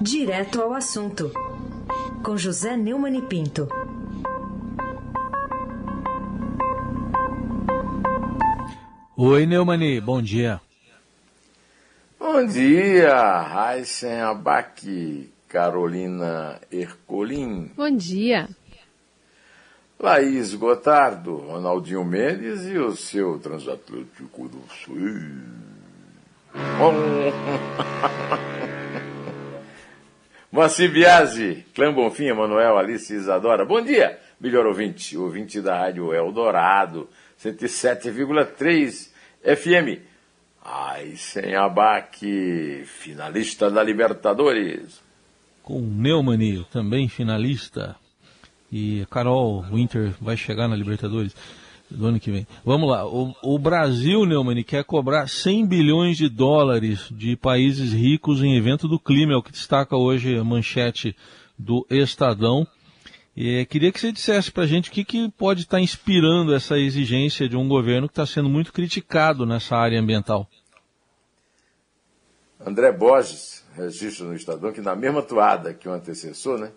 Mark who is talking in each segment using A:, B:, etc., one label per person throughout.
A: Direto ao assunto, com José Neumann e Pinto.
B: Oi, Neumani, bom dia.
C: Bom dia, Raíssen Abac, Carolina Ercolim.
D: Bom dia.
C: Laís Gotardo, Ronaldinho Mendes e o seu transatlântico do Sul. Moacir Biasi, Clã Bonfim, Emanuel, Alice Isadora. Bom dia, melhor ouvinte, ouvinte da Rádio Eldorado, 107,3 FM. Ai, sem abaque, finalista da Libertadores.
B: Com Neumani, também finalista. E Carol Winter vai chegar na Libertadores do ano que vem. Vamos lá. O, o Brasil, Neumann, quer cobrar 100 bilhões de dólares de países ricos em evento do clima, é o que destaca hoje a manchete do Estadão. E queria que você dissesse para a gente o que, que pode estar tá inspirando essa exigência de um governo que está sendo muito criticado nessa área ambiental.
C: André Borges registra no Estadão que na mesma toada que o antecessor, né,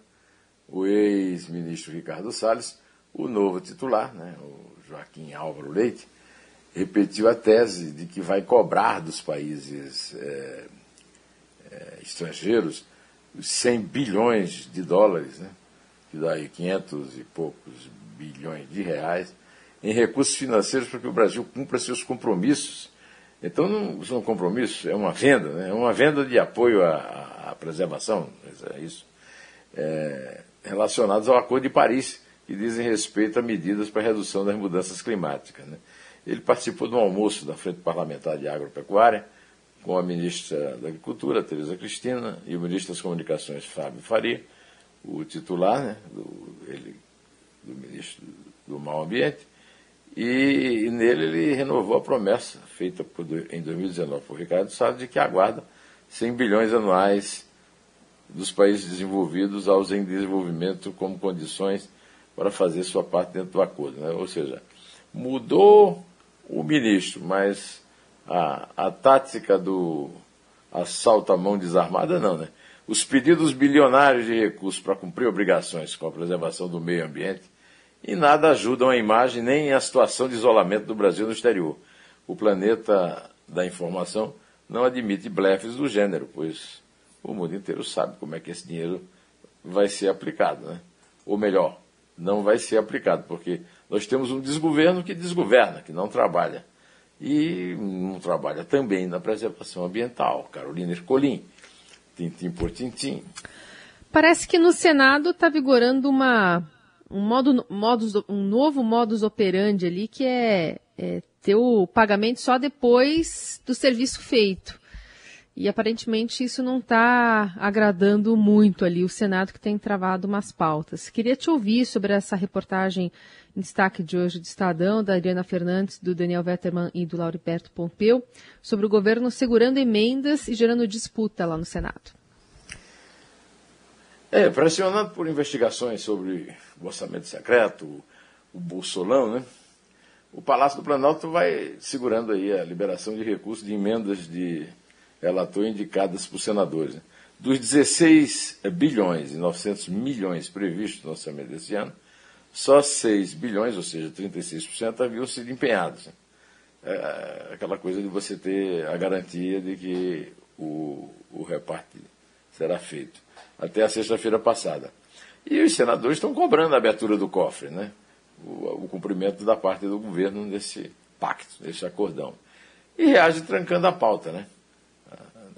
C: o ex-ministro Ricardo Salles, o novo titular, né, o Joaquim Álvaro Leite, repetiu a tese de que vai cobrar dos países é, é, estrangeiros os 100 bilhões de dólares, né, que dá aí 500 e poucos bilhões de reais, em recursos financeiros para que o Brasil cumpra seus compromissos. Então, não são compromissos, é uma venda, né, é uma venda de apoio à, à preservação, é isso, é, relacionados ao Acordo de Paris, que dizem respeito a medidas para a redução das mudanças climáticas. Né? Ele participou de um almoço da Frente Parlamentar de Agropecuária com a ministra da Agricultura, Tereza Cristina, e o ministro das Comunicações, Fábio Faria, o titular né, do, ele, do ministro do Meio Ambiente, e, e, nele ele renovou a promessa feita por, em 2019 por Ricardo Salles de que aguarda 100 bilhões anuais dos países desenvolvidos aos em desenvolvimento como condições para fazer sua parte dentro do acordo. Né? Ou seja, mudou o ministro, mas a, a tática do assalto à mão desarmada não, né? Os pedidos bilionários de recursos para cumprir obrigações com a preservação do meio ambiente e nada ajudam a imagem nem a situação de isolamento do Brasil no exterior. O planeta da informação não admite blefes do gênero, pois o mundo inteiro sabe como é que esse dinheiro vai ser aplicado, né? Ou melhor, não vai ser aplicado, porque nós temos um desgoverno que desgoverna, que não trabalha. E não trabalha também na preservação ambiental. Carolina Ercolim, tintim por tintim.
D: Parece que no Senado está vigorando uma, um, modo, modus, um novo modus operandi ali, que é, é ter o pagamento só depois do serviço feito. E aparentemente isso não está agradando muito ali o Senado que tem travado umas pautas. Queria te ouvir sobre essa reportagem em destaque de hoje do Estadão, da Adriana Fernandes, do Daniel Vetterman e do Lauriberto Pompeu, sobre o governo segurando emendas e gerando disputa lá no Senado.
C: É, pressionado por investigações sobre o orçamento secreto, o Bolsolão, né? O Palácio do Planalto vai segurando aí a liberação de recursos de emendas de relator indicadas por senadores. Né? Dos 16 bilhões e 900 milhões previstos no orçamento desse ano, só 6 bilhões, ou seja, 36%, haviam sido empenhados. É aquela coisa de você ter a garantia de que o, o será feito. Até a sexta-feira passada. E os senadores estão cobrando a abertura do cofre, né? o, o cumprimento da parte do governo desse pacto, desse acordão. E reage trancando a pauta, né?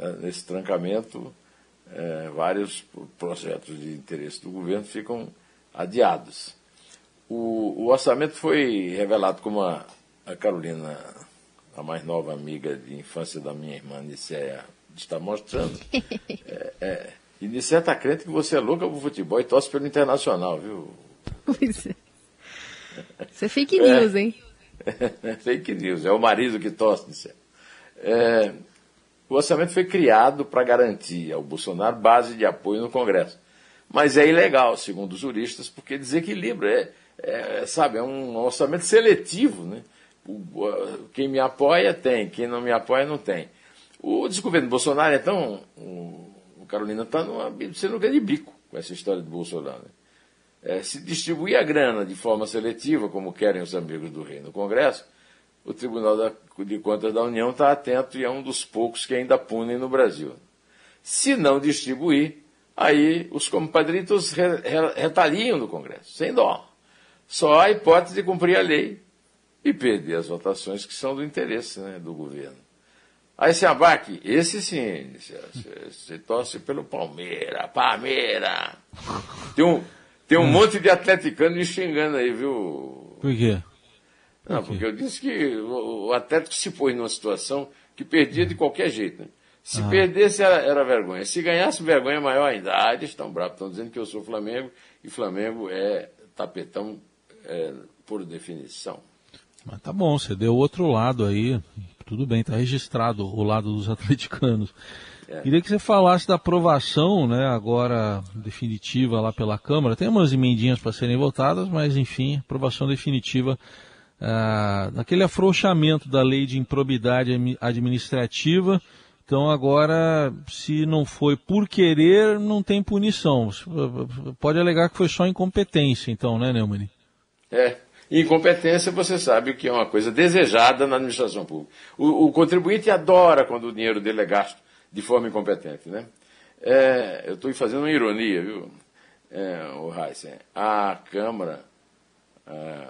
C: Né, nesse trancamento, é, vários projetos de interesse do governo ficam adiados. O, o orçamento foi revelado como a, a, Carolina, a mais nova amiga de infância da minha irmã Nicéia, está mostrando. É, é, e Nicéia está crente que você é louca pro futebol e torce pelo internacional, viu?
D: Pois é. Isso é fake news,
C: é,
D: hein?
C: Fake news, é o marido que torce, Nicéia. É, o orçamento foi criado para garantir ao Bolsonaro base de apoio no Congresso. Mas é ilegal, segundo os juristas, porque desequilibra. É, é, sabe, é um orçamento seletivo. Né? quem me apoia tem, quem não me apoia não tem. O desgoverno Bolsonaro é tão o Carolina está numa sinuca de bico com essa história de Bolsonaro. Né? É, se distribuir a grana de forma seletiva, como querem os amigos do rei no Congresso, o Tribunal de Contas da União está atento e é um dos poucos que ainda punem no Brasil. Se não distribuir, aí os compadritos retaliam no Congresso, sem dó. Só há hipótese de cumprir a lei e perder as votações que são do interesse né, do governo. Aí se abaque, esse sim, você torce pelo Palmeira, Palmeira. Tem um, tem um hum. monte de atleticano me xingando aí, viu?
B: Por quê?
C: Não, porque eu disse que o, Atlético se pôs numa situação que perdia de qualquer jeito. Né? Se ah. perdesse era, era, vergonha. Se ganhasse, vergonha maior ainda. Ah, eles estão bravos, estão dizendo que eu sou Flamengo e Flamengo é tapetão é, por definição.
B: Mas tá bom, você deu outro lado aí. Tudo bem, está registrado o lado dos atleticanos. É. Queria que você falasse da aprovação, né, agora definitiva lá pela Câmara. Tem umas emendinhas para serem votadas, mas enfim, aprovação definitiva ah, daquele afrouxamento da lei de improbidade administrativa. Então agora, se não foi por querer, não tem punição. Pode alegar que foi só incompetência, então, né, Neumann?
C: É, Incompetência, você sabe que é uma coisa desejada na administração pública. O, o contribuinte adora quando o dinheiro dele é gasto de forma incompetente. Né? É, eu estou fazendo uma ironia, viu, é, o Heisen? A Câmara é,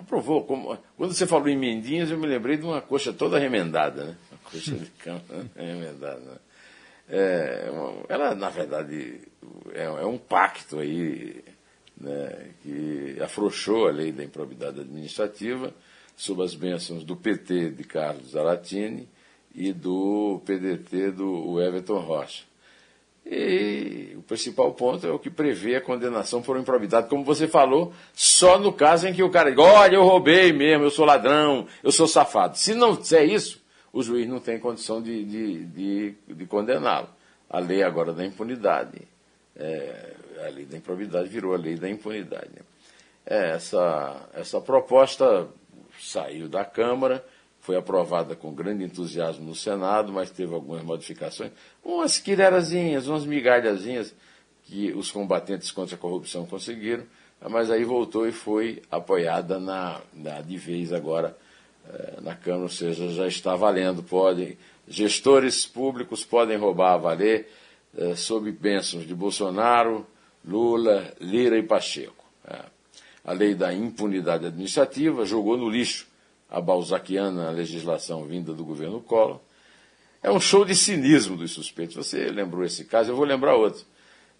C: aprovou. Como, quando você falou em mendinhas, eu me lembrei de uma coxa toda remendada, né? Uma coxa de cama remendada. Né? É, ela, na verdade, é, é um pacto aí né, que afrouxou a lei da improbidade administrativa sob as bênçãos do PT de Carlos Zaratini e do PDT do Everton Rocha. E o principal ponto é o que prevê a condenação por improbidade, como você falou, só no caso em que o cara diga, olha, eu roubei mesmo, eu sou ladrão, eu sou safado. Se não disser isso, o juiz não tem condição de, de, de, de condená-lo. A lei agora da impunidade é, a lei da improbidade virou a lei da impunidade. Né? É, essa, essa proposta saiu da Câmara, foi aprovada com grande entusiasmo no Senado, mas teve algumas modificações, umas quirerazinhas, umas migalhazinhas que os combatentes contra a corrupção conseguiram, mas aí voltou e foi apoiada na, na de vez agora é, na Câmara, ou seja, já está valendo, podem, gestores públicos podem roubar a valer, é, sob bênçãos de Bolsonaro, Lula, Lira e Pacheco. É. A lei da impunidade administrativa jogou no lixo a balzaquiana legislação vinda do governo Collor. É um show de cinismo dos suspeitos. Você lembrou esse caso, eu vou lembrar outro.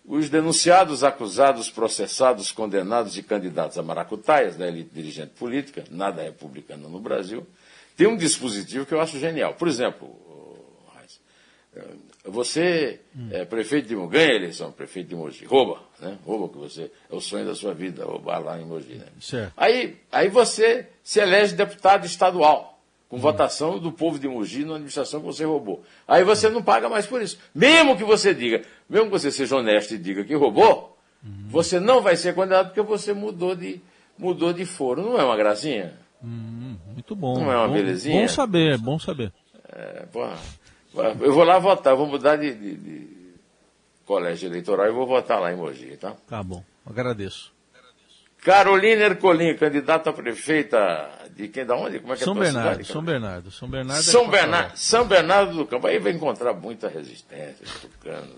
C: Os denunciados, acusados, processados, condenados e candidatos a maracutaias da elite dirigente política, nada republicana no Brasil, tem um dispositivo que eu acho genial. Por exemplo, você é prefeito de Mogi, ganha a eleição, prefeito de Mogi, rouba, né? Rouba que você, é o sonho da sua vida, roubar lá em Mogi, né?
B: Certo.
C: Aí, aí você se elege deputado estadual, com hum. votação do povo de Mogi na administração que você roubou. Aí você hum. não paga mais por isso. Mesmo que você diga, mesmo que você seja honesto e diga que roubou, hum. você não vai ser condenado porque você mudou de, mudou de foro. Não é uma gracinha?
B: Hum, muito bom.
C: Não é uma
B: bom,
C: belezinha?
B: Bom saber, bom saber.
C: É, pô, eu vou lá votar, vou mudar de, de, de colégio eleitoral e vou votar lá em Mogi, tá?
B: Tá bom, agradeço.
C: Carolina Ercolim, candidata a prefeita de quem da onde? Como é que
B: São
C: é
B: Bernardo, cidade, São Bernardo, São Bernardo.
C: São, é Bernardo São Bernardo do Campo. Aí vai encontrar muita resistência, tucano.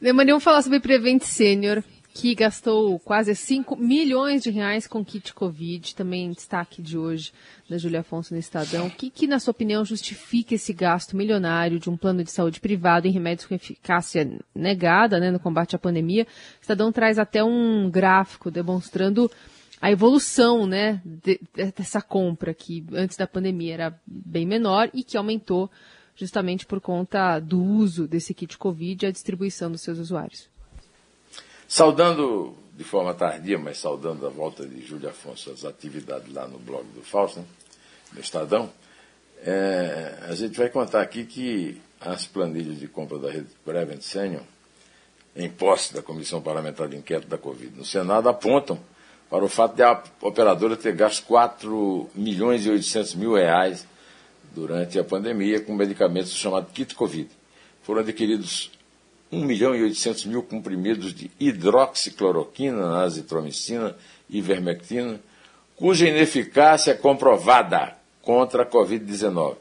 D: Vamos falar sobre Prevent Sênior que gastou quase 5 milhões de reais com kit Covid, também destaque de hoje da Júlia Afonso no Estadão. O que, que, na sua opinião, justifica esse gasto milionário de um plano de saúde privado em remédios com eficácia negada né, no combate à pandemia? O Estadão traz até um gráfico demonstrando a evolução né, de, dessa compra, que antes da pandemia era bem menor e que aumentou justamente por conta do uso desse kit Covid e a distribuição dos seus usuários.
C: Saudando de forma tardia, mas saudando a volta de Júlio Afonso as atividades lá no blog do Fausto, né, no Estadão, é, a gente vai contar aqui que as planilhas de compra da rede Prevent Senior, em posse da Comissão Parlamentar de Inquérito da Covid no Senado, apontam para o fato de a operadora ter gasto 4 milhões e 800 mil reais durante a pandemia com medicamentos chamados kit Covid. Foram adquiridos 1 milhão e 800 mil comprimidos de hidroxicloroquina, azitromicina e ivermectina, cuja ineficácia é comprovada contra a Covid-19.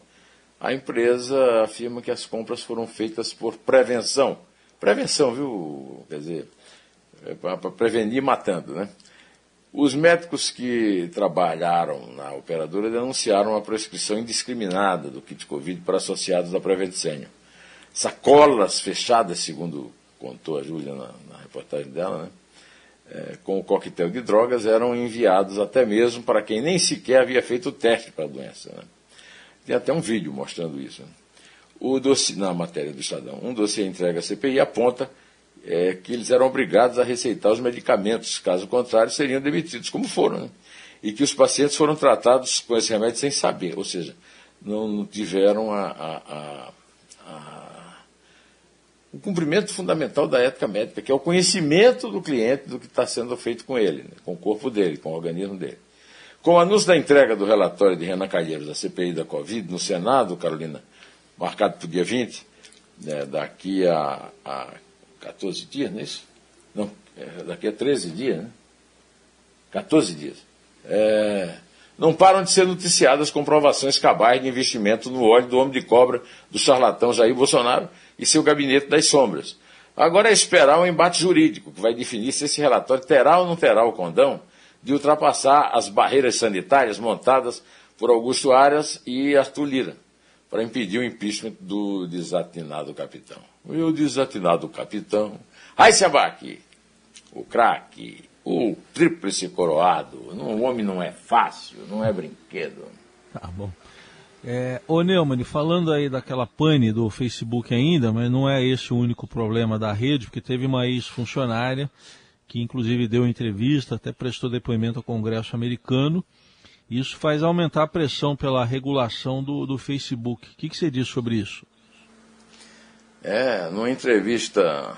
C: A empresa afirma que as compras foram feitas por prevenção. Prevenção, viu? Quer dizer, é para prevenir matando, né? Os médicos que trabalharam na operadora denunciaram a prescrição indiscriminada do kit Covid para associados da Preventsenio. Sacolas fechadas, segundo contou a Júlia na, na, reportagem dela, né? É, com o coquetel de drogas eram enviados até mesmo para quem nem sequer havia feito o teste para a doença. Né? Tem até um vídeo mostrando isso. Né? O dossiê, na matéria do Estadão, um dossiê entregue à CPI aponta é, que eles eram obrigados a receitar os medicamentos, caso contrário, seriam demitidos, como foram, né? E que os pacientes foram tratados com esse remédio sem saber, ou seja, não, não tiveram a, a, o cumprimento fundamental da ética médica, que é o conhecimento do cliente do que está sendo feito com ele, né? com o corpo dele, com o organismo dele. Com o anúncio da entrega do relatório de Renan Calheiros da CPI da Covid no Senado, Carolina, marcado para o dia 20, né, daqui a, a 14 dias, não é isso? Não, é, daqui a 13 dias, né? 14 dias. É, não param de ser noticiadas comprovações cabais de investimento no óleo do homem de cobra do charlatão Jair Bolsonaro e seu gabinete das sombras. Agora é esperar um embate jurídico que vai definir se esse relatório terá ou não terá o condão de ultrapassar as barreiras sanitárias montadas por Augusto Arias e Arthur Lira para impedir o impeachment do desatinado capitão. E o desatinado capitão, Abac, o craque, o tríplice coroado, o homem não é fácil, não é brinquedo.
B: Tá bom. É, ô Neumann, falando aí daquela pane do Facebook ainda, mas não é esse o único problema da rede, porque teve uma ex-funcionária que inclusive deu entrevista, até prestou depoimento ao Congresso americano, isso faz aumentar a pressão pela regulação do, do Facebook. O que, que você diz sobre isso?
C: É, numa entrevista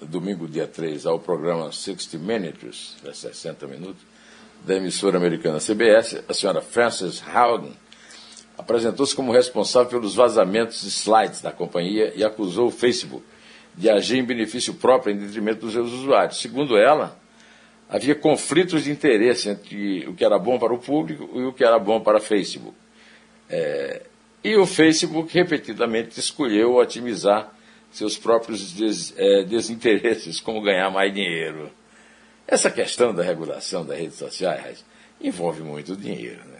C: domingo, dia 3, ao programa 60 Minutes, 60 minutos, da emissora americana CBS, a senhora Frances Haugen apresentou-se como responsável pelos vazamentos de slides da companhia e acusou o Facebook de agir em benefício próprio em detrimento dos seus usuários. Segundo ela, havia conflitos de interesse entre o que era bom para o público e o que era bom para o Facebook. É, e o Facebook repetidamente escolheu otimizar seus próprios des, é, desinteresses, como ganhar mais dinheiro. Essa questão da regulação das redes sociais envolve muito dinheiro, né?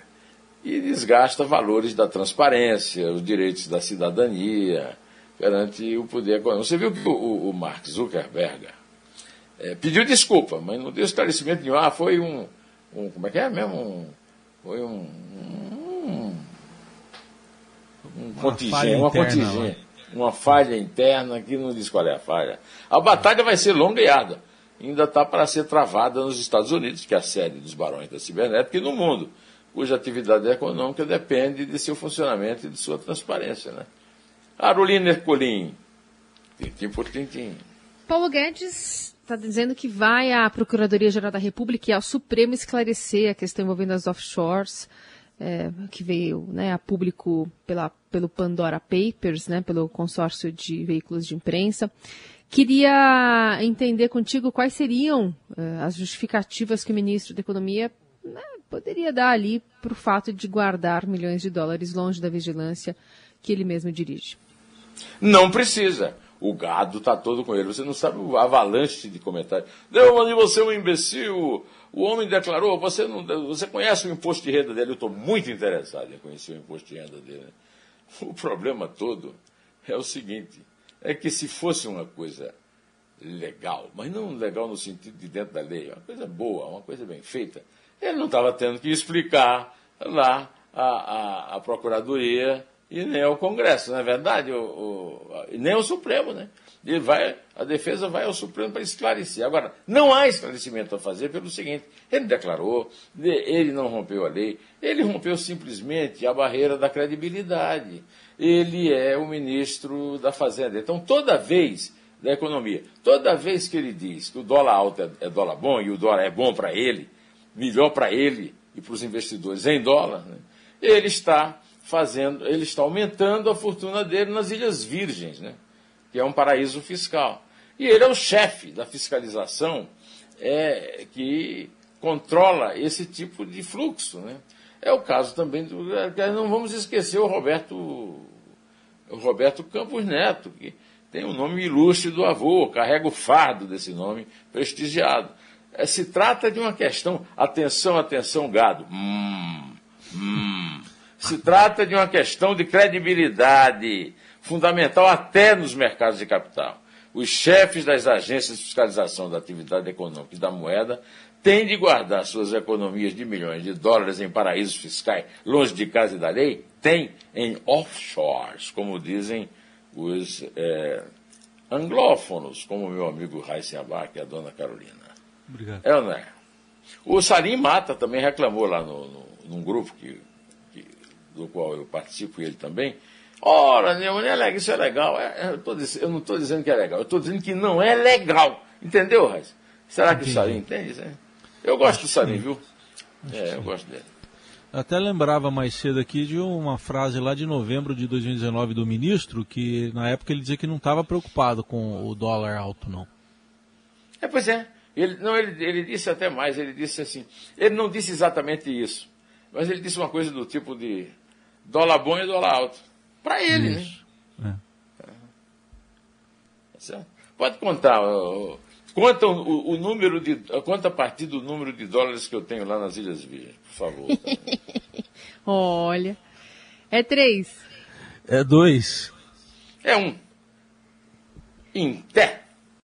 C: E desgasta valores da transparência, os direitos da cidadania perante o poder econômico. Você viu que o, o Mark Zuckerberg é, pediu desculpa, mas não deu esclarecimento nenhum. Ah, foi um, um como é que é mesmo? Um, foi um, um, um contingente, uma contingente, né? uma falha interna que não diz qual é a falha. A batalha vai ser longa e árdua. Ainda está para ser travada nos Estados Unidos, que é a sede dos barões da cibernética, e no mundo, cuja atividade econômica depende de seu funcionamento e de sua transparência. Né? Carolina Ercolim, tintim por tintim.
D: Paulo Guedes está dizendo que vai à Procuradoria-Geral da República e ao Supremo esclarecer a questão envolvendo as offshores, é, que veio né, a público pela, pelo Pandora Papers, né, pelo consórcio de veículos de imprensa. Queria entender contigo quais seriam uh, as justificativas que o ministro da Economia né, poderia dar ali para o fato de guardar milhões de dólares longe da vigilância que ele mesmo dirige.
C: Não precisa. O gado está todo com ele. Você não sabe o avalanche de comentários. Neumann, você é um imbecil. O homem declarou, você, não, você conhece o imposto de renda dele? Eu estou muito interessado em conhecer o imposto de renda dele. O problema todo é o seguinte, é que se fosse uma coisa legal, mas não legal no sentido de dentro da lei, uma coisa boa, uma coisa bem feita, ele não estava tendo que explicar lá a, a, a Procuradoria e nem ao Congresso, não é verdade? O, o, nem ao Supremo, né? Ele vai, a defesa vai ao Supremo para esclarecer. Agora, não há esclarecimento a fazer pelo seguinte: ele declarou, ele não rompeu a lei, ele rompeu simplesmente a barreira da credibilidade. Ele é o ministro da Fazenda. Então, toda vez da economia, toda vez que ele diz que o dólar alto é, é dólar bom e o dólar é bom para ele, melhor para ele e para os investidores em dólar, né? ele está fazendo, ele está aumentando a fortuna dele nas Ilhas Virgens, né? que é um paraíso fiscal. E ele é o chefe da fiscalização é, que controla esse tipo de fluxo. Né? É o caso também do. Não vamos esquecer o Roberto, o Roberto Campos Neto, que tem o nome ilustre do avô, carrega o fardo desse nome prestigiado. É, se trata de uma questão. Atenção, atenção, gado. Hum, hum. Se trata de uma questão de credibilidade, fundamental até nos mercados de capital. Os chefes das agências de fiscalização da atividade econômica e da moeda têm de guardar suas economias de milhões de dólares em paraísos fiscais, longe de casa e da lei? Tem em offshores, como dizem os é, anglófonos, como meu amigo Raíssen Abac e a dona Carolina.
B: Obrigado.
C: É ou não é? O Salim Mata também reclamou lá no, no, num grupo que, que, do qual eu participo, ele também. Ora, Neumann, é legal, isso é legal. É, é eu, tô, eu, não estou dizendo que é legal, eu estou dizendo que não é legal. Entendeu, Raiz? Será que Entendi. o Salim entende isso? Eu gosto do Salim, viu? Acho é, eu gosto dele.
B: Até lembrava mais cedo aqui de uma frase lá de novembro de 2019 do ministro, que na época ele dizia que não estava preocupado com o dólar alto, não.
C: É, pois é. Ele, não, ele, ele disse até mais, ele disse assim, ele não disse exatamente isso, mas ele disse uma coisa do tipo de dólar bom e dólar alto. Para ele, né? isso. né? É. Pode contar, conta o, o, número de. Conta a partir do número de dólares que eu tenho lá nas Ilhas Virgens, por favor.
D: Olha. É três.
B: É dois.
C: É um. Em pé.